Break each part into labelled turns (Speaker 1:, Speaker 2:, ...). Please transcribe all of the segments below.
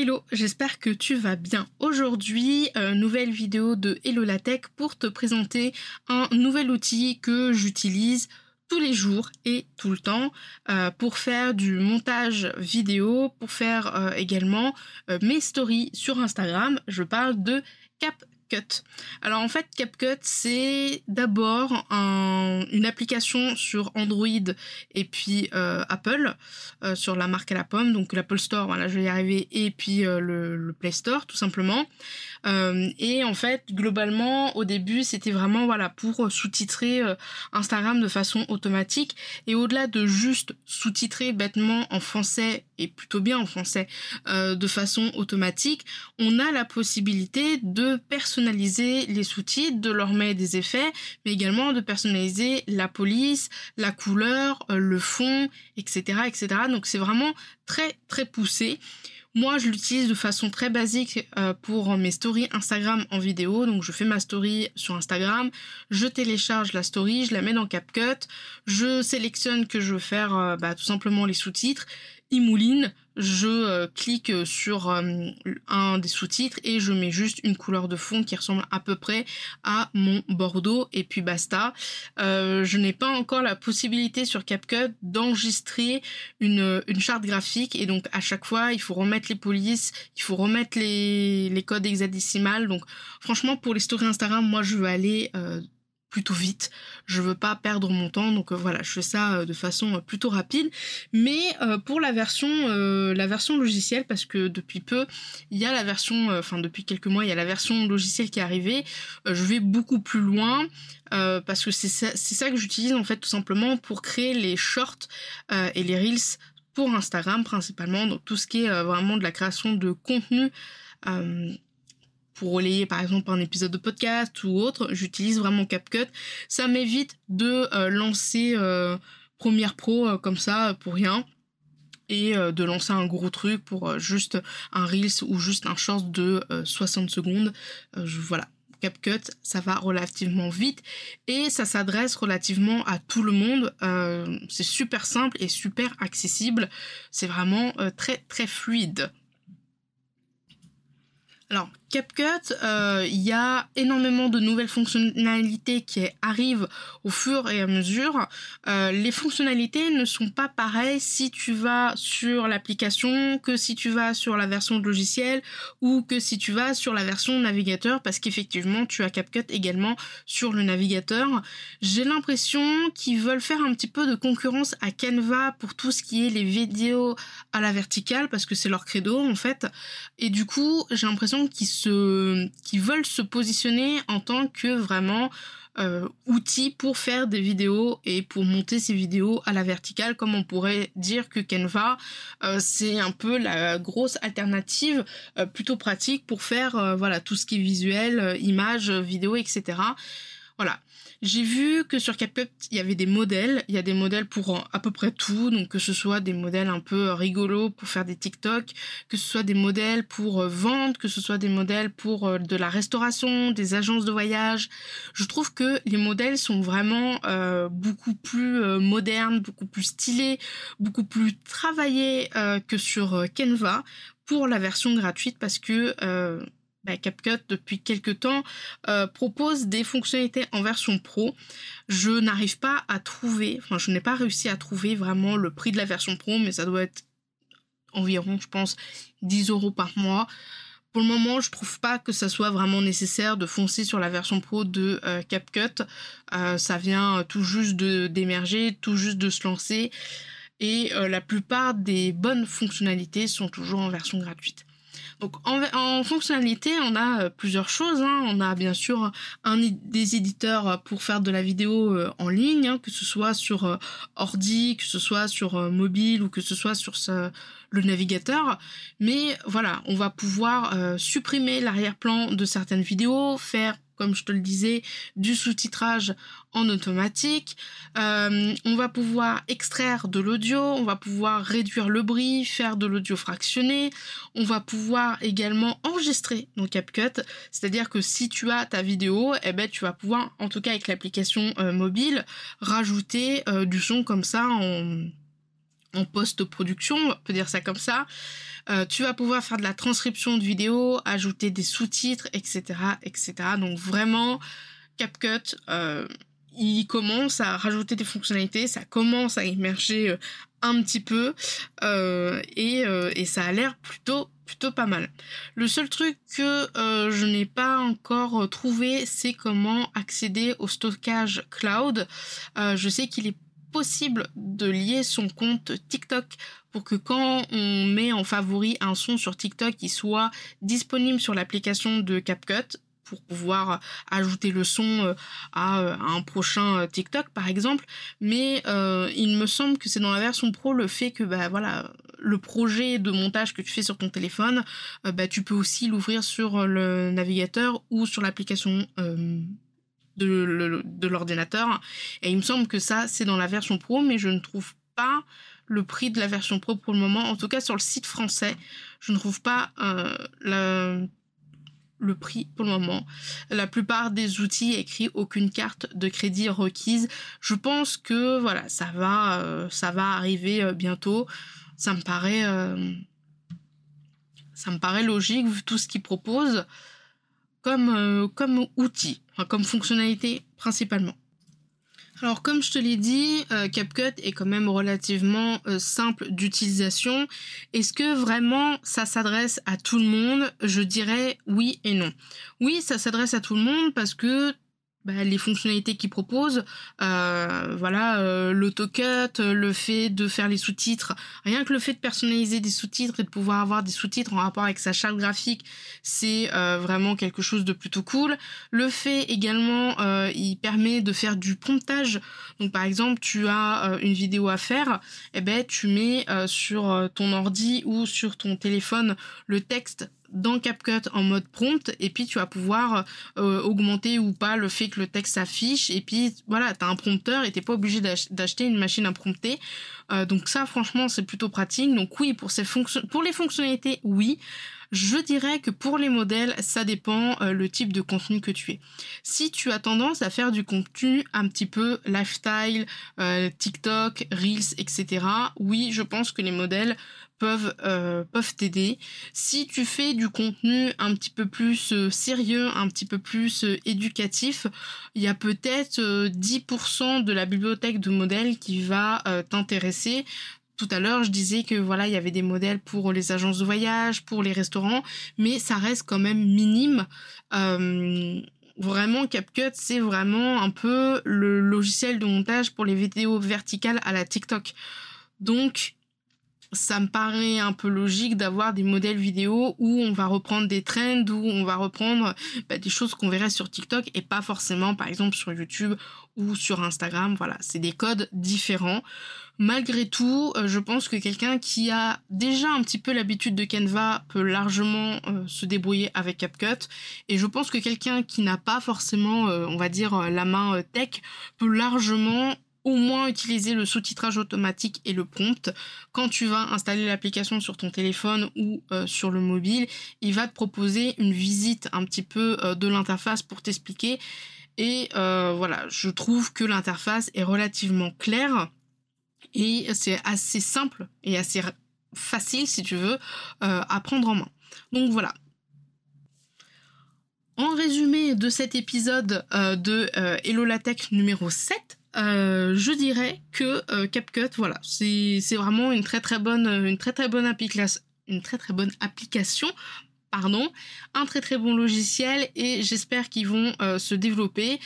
Speaker 1: Hello, j'espère que tu vas bien. Aujourd'hui, euh, nouvelle vidéo de Hello la pour te présenter un nouvel outil que j'utilise tous les jours et tout le temps euh, pour faire du montage vidéo, pour faire euh, également mes stories sur Instagram. Je parle de Cap alors en fait, CapCut, c'est d'abord une application sur Android et puis euh, Apple, euh, sur la marque à la pomme, donc l'Apple Store, voilà, je vais y arriver, et puis euh, le, Play Store, tout simplement. et en fait, globalement, au début, c'était vraiment voilà pour sous-titrer Instagram de façon automatique. Et au-delà de juste sous-titrer bêtement en français et plutôt bien en français de façon automatique, on a la possibilité de personnaliser personnaliser les sous-titres, de leur mettre des effets, mais également de personnaliser la police, la couleur, euh, le fond, etc., etc. Donc c'est vraiment très très poussé. Moi, je l'utilise de façon très basique euh, pour mes stories Instagram en vidéo. Donc, je fais ma story sur Instagram, je télécharge la story, je la mets dans CapCut, je sélectionne que je veux faire euh, bah, tout simplement les sous-titres, il mouline, je euh, clique sur euh, un des sous-titres et je mets juste une couleur de fond qui ressemble à peu près à mon bordeaux et puis basta. Euh, je n'ai pas encore la possibilité sur CapCut d'enregistrer une, une charte graphique et donc à chaque fois il faut remettre les polices, il faut remettre les, les codes hexadécimales. Donc franchement pour les stories Instagram, moi je veux aller plutôt vite. Je veux pas perdre mon temps, donc euh, voilà, je fais ça euh, de façon euh, plutôt rapide. Mais pour la version, logicielle, parce que depuis peu, il y a la version, enfin depuis quelques mois, il y a la version logicielle qui est arrivée. je vais beaucoup plus loin. parce que c'est ça, ça, que j'utilise en fait tout simplement pour créer les shorts et les reels pour Instagram principalement, donc tout ce qui est vraiment de la création de contenu pour relayer par exemple un épisode de podcast ou autre, j'utilise vraiment CapCut. Ça m'évite de euh, lancer euh, Premiere Pro euh, comme ça pour rien et de lancer un gros truc pour juste un Reels ou juste un short de 60 secondes. voilà, CapCut, ça va relativement vite et ça s'adresse relativement à tout le monde. c'est super simple et super accessible. C'est vraiment très très fluide. Alors, CapCut, euh, il y a énormément de nouvelles fonctionnalités qui arrivent au fur et à mesure. Euh, les fonctionnalités ne sont pas pareilles si tu vas sur l'application que si tu vas sur la version logicielle ou que si tu vas sur la version navigateur parce qu'effectivement tu as CapCut également sur le navigateur. J'ai l'impression qu'ils veulent faire un petit peu de concurrence à Canva pour tout ce qui est les vidéos à la verticale parce que c'est leur credo en fait. Et du coup, j'ai l'impression qu'ils qui veulent se positionner en tant que vraiment euh, outil pour faire des vidéos et pour monter ces vidéos à la verticale, comme on pourrait dire que Canva, euh, c'est un peu la grosse alternative euh, plutôt pratique pour faire voilà tout ce qui est visuel, images, vidéo, etc. Voilà. J'ai vu que sur CapCut, il y avait des modèles. Il y a des modèles pour euh, à peu près tout. Donc, que ce soit des modèles un peu euh, rigolos pour faire des TikTok, que ce soit des modèles pour euh, vendre, que ce soit des modèles pour de la restauration, des agences de voyage. Je trouve que les modèles sont vraiment beaucoup plus modernes, beaucoup plus stylés, beaucoup plus travaillés que sur Canva pour la version gratuite parce que bah, CapCut depuis quelques temps euh, propose des fonctionnalités en version pro. Je n'arrive pas à trouver, enfin je n'ai pas réussi à trouver vraiment le prix de la version pro, mais ça doit être environ, je pense, 10 euros par mois. Pour le moment, je trouve pas que ça soit vraiment nécessaire de foncer sur la version pro de euh, CapCut. Euh, ça vient tout juste d'émerger, tout juste de se lancer. Et la plupart des bonnes fonctionnalités sont toujours en version gratuite. Donc en, fonctionnalité, on a plusieurs choses. Hein. On a bien sûr des éditeurs pour faire de la vidéo en ligne, hein, que ce soit sur ordi, que ce soit sur mobile ou que ce soit sur le navigateur. Mais voilà, on va pouvoir supprimer l'arrière-plan de certaines vidéos, faire comme je te le disais, du sous-titrage en automatique. Euh, on va pouvoir extraire de l'audio, on va pouvoir réduire le bruit, faire de l'audio fractionné. On va pouvoir également enregistrer dans CapCut, c'est-à-dire que si tu as ta vidéo, eh ben tu vas pouvoir, en tout cas avec l'application euh, mobile, rajouter euh, du son comme ça en en post-production, on peut dire ça comme ça. Euh, tu vas pouvoir faire de la transcription de vidéo, ajouter des sous-titres, etc., etc. Donc vraiment, CapCut, euh, il commence à rajouter des fonctionnalités, ça commence à émerger euh, un petit peu et, et, ça a l'air plutôt plutôt pas mal. Le seul truc que je n'ai pas encore trouvé, c'est comment accéder au stockage cloud. je sais qu'il est possible de lier son compte TikTok pour que quand on met en favori un son sur TikTok, il soit disponible sur l'application de CapCut pour pouvoir ajouter le son euh, à, un prochain euh, TikTok par exemple. Mais euh, il me semble que c'est dans la version pro le fait que bah voilà le projet de montage que tu fais sur ton téléphone bah tu peux aussi l'ouvrir sur le navigateur ou sur l'application de, l'ordinateur. Et il me semble que ça, c'est dans la version pro, mais je ne trouve pas le prix de la version pro pour le moment. En tout cas, sur le site français, je ne trouve pas euh, le prix pour le moment. La plupart des outils écrit aucune carte de crédit requise. Je pense que voilà, ça va, euh, ça va arriver euh, bientôt. Ça me paraît, ça me paraît logique vu tout ce qu'ils proposent comme, euh, comme outil, comme fonctionnalité principalement. Alors comme je te l'ai dit, euh, CapCut est quand même relativement euh, simple d'utilisation. Est-ce que vraiment ça s'adresse à tout le monde? Je dirais oui et non. Oui, ça s'adresse à tout le monde parce que bah, les fonctionnalités qu'ils proposent, euh, voilà, euh, l'autocut, le fait de faire les sous-titres, rien que le fait de personnaliser des sous-titres et de pouvoir avoir des sous-titres en rapport avec sa charte graphique, c'est euh, vraiment quelque chose de plutôt cool. Le fait également, euh, il permet de faire du promptage. Donc par exemple, tu as une vidéo à faire, et eh ben tu mets sur ton ordi ou sur ton téléphone le texte dans CapCut en mode prompt et puis tu vas pouvoir euh, augmenter ou pas le fait que le texte s'affiche et puis voilà tu as un prompteur et t'es pas obligé d'acheter une machine à prompter euh, donc ça franchement c'est plutôt pratique. Donc oui pour ces fonctions pour les fonctionnalités oui je dirais que pour les modèles, ça dépend euh, le type de contenu que tu es. Si tu as tendance à faire du contenu un petit peu lifestyle, TikTok, Reels, etc., oui, je pense que les modèles peuvent euh, peuvent t'aider. Si tu fais du contenu un petit peu plus euh, sérieux, un petit peu plus euh, éducatif, il y a peut-être 10% de la bibliothèque de modèles qui va t'intéresser. Tout à l'heure, je disais que voilà, il y avait des modèles pour les agences de voyage, pour les restaurants, mais ça reste quand même minime. vraiment, CapCut, c'est vraiment un peu le logiciel de montage pour les vidéos verticales à la TikTok. Donc, ça me paraît un peu logique d'avoir des modèles vidéo où on va reprendre des trends, où on va reprendre bah, des choses qu'on verrait sur TikTok et pas forcément par exemple sur YouTube ou sur Instagram. Voilà, c'est des codes différents. Malgré tout, euh, je pense que quelqu'un qui a déjà un petit peu l'habitude de Canva peut largement euh, se débrouiller avec CapCut. Et je pense que quelqu'un qui n'a pas forcément, euh, on va dire, la main tech peut largement au moins utiliser le sous-titrage automatique et le prompt. Quand tu vas installer l'application sur ton téléphone ou euh, sur le mobile, il va te proposer une visite un petit peu euh, de l'interface pour t'expliquer. Et euh, voilà, je trouve que l'interface est relativement claire et c'est assez simple et assez facile, si tu veux, à prendre en main. Donc voilà, en résumé de cet épisode de Hello numéro 7, euh, je dirais que euh, CapCut, voilà, c'est vraiment une très très bonne, une très très bonne application, une très très bonne application, pardon, un très très bon logiciel et j'espère qu'ils vont euh, se développer.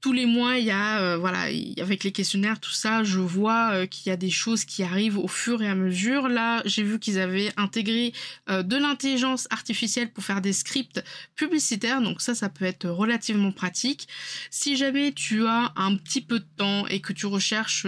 Speaker 1: Tous les mois, il y a, euh, voilà, avec les questionnaires, tout ça, je vois euh, qu'il y a des choses qui arrivent au fur et à mesure. Là, j'ai vu qu'ils avaient intégré euh, de l'intelligence artificielle pour faire des scripts publicitaires, donc ça, ça peut être relativement pratique. Si jamais tu as un petit peu de temps et que tu recherches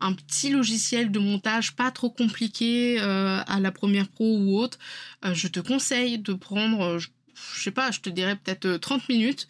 Speaker 1: un petit logiciel de montage pas trop compliqué à la première pro ou autre, je te conseille de prendre, je sais pas, je te dirais peut-être 30 minutes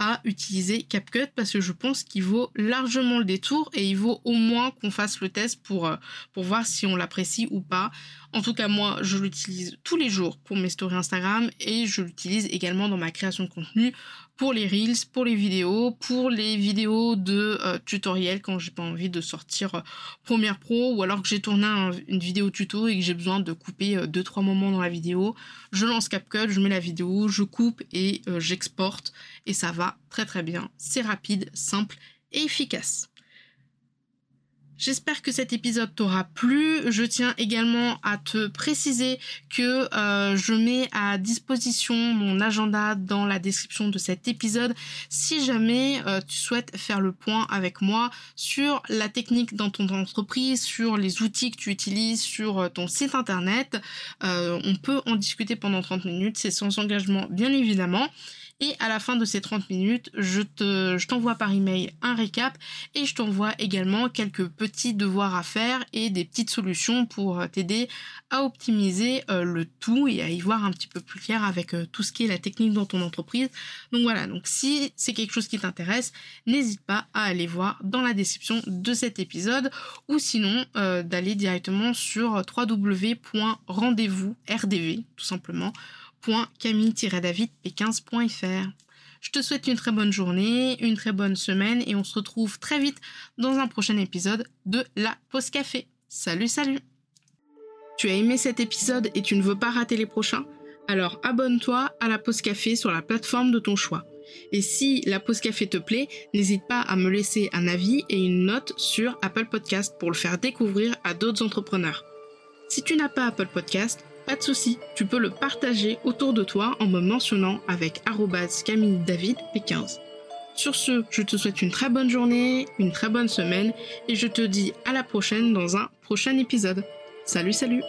Speaker 1: à utiliser CapCut parce que je pense qu'il vaut largement le détour et il vaut au moins qu'on fasse le test pour, euh, pour voir si on l'apprécie ou pas. En tout cas, moi, je l'utilise tous les jours pour mes stories Instagram et je l'utilise également dans ma création de contenu pour les reels, pour les vidéos, pour les vidéos de euh, tutoriel quand j'ai pas envie de sortir euh, Premiere Pro ou alors que j'ai tourné une vidéo tuto et que j'ai besoin de couper 2-3 moments dans la vidéo. Je lance CapCut, je mets la vidéo, je coupe et j'exporte et ça va très très bien. C'est rapide, simple et efficace. J'espère que cet épisode t'aura plu. Je tiens également à te préciser que euh, je mets à disposition mon agenda dans la description de cet épisode si jamais euh, tu souhaites faire le point avec moi sur la technique dans ton entreprise, sur les outils que tu utilises, sur euh, ton site internet. on peut en discuter pendant 30 minutes, c'est sans engagement bien évidemment. Et à la fin de ces 30 minutes, je te, je t'envoie par email un récap et je t'envoie également quelques petits devoirs à faire et des petites solutions pour euh, t'aider à optimiser euh, le tout et à y voir un petit peu plus clair avec euh, tout ce qui est la technique dans ton entreprise. Donc voilà, donc si c'est quelque chose qui t'intéresse, n'hésite pas à aller voir dans la description de cet épisode ou sinon d'aller directement sur www.rendez-vous rdv tout simplement www.camille-david-p15.fr. Je te souhaite une très bonne journée, une très bonne semaine et on se retrouve très vite dans un prochain épisode de La Pause Café. Salut, salut Tu as aimé cet épisode et tu ne veux pas rater les prochains? Alors abonne-toi à La Pause Café sur la plateforme de ton choix. Et si La Pause Café te plaît, n'hésite pas à me laisser un avis et une note sur Apple Podcast pour le faire découvrir à d'autres entrepreneurs. Si tu n'as pas Apple Podcast, pas de souci, tu peux le partager autour de toi en me mentionnant avec Camille David P15. Sur ce, je te souhaite une très bonne journée, une très bonne semaine et je te dis à la prochaine dans un prochain épisode. Salut salut